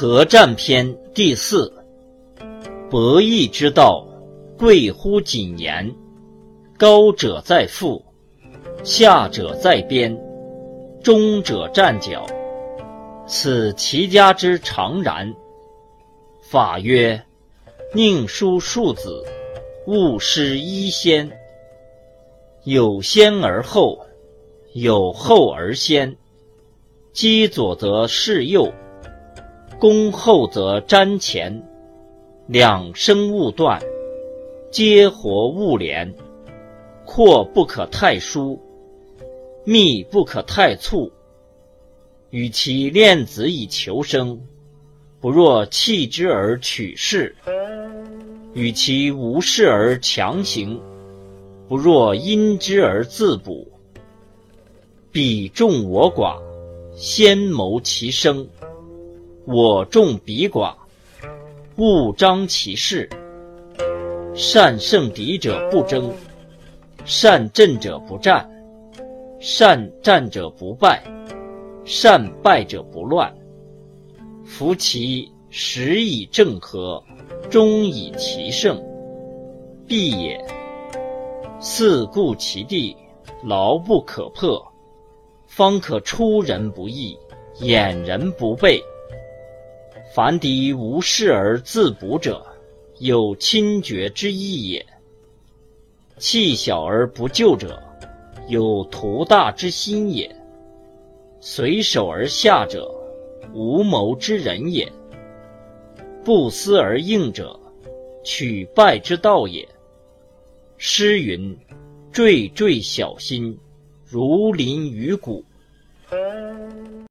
合战篇第四。博弈之道，贵乎谨言。高者在腹，下者在边，中者站脚。此齐家之常然。法曰：宁书庶子，勿失一先。有先而后，有后而先。击左则示右。攻后则瞻前，两生勿断，皆活勿连。阔不可太疏，密不可太促。与其恋子以求生，不若弃之而取势；与其无事而强行，不若因之而自补。彼众我寡，先谋其生。我众彼寡，勿张其势。善胜敌者不争，善阵者不战，善战者不败，善败者不乱。夫其时以正和，终以其胜，必也。四顾其地，牢不可破，方可出人不意，掩人不备。凡敌无事而自补者，有侵绝之意也；弃小而不救者，有图大之心也；随手而下者，无谋之人也；不思而应者，取败之道也。诗云：“惴惴小心，如临于谷。”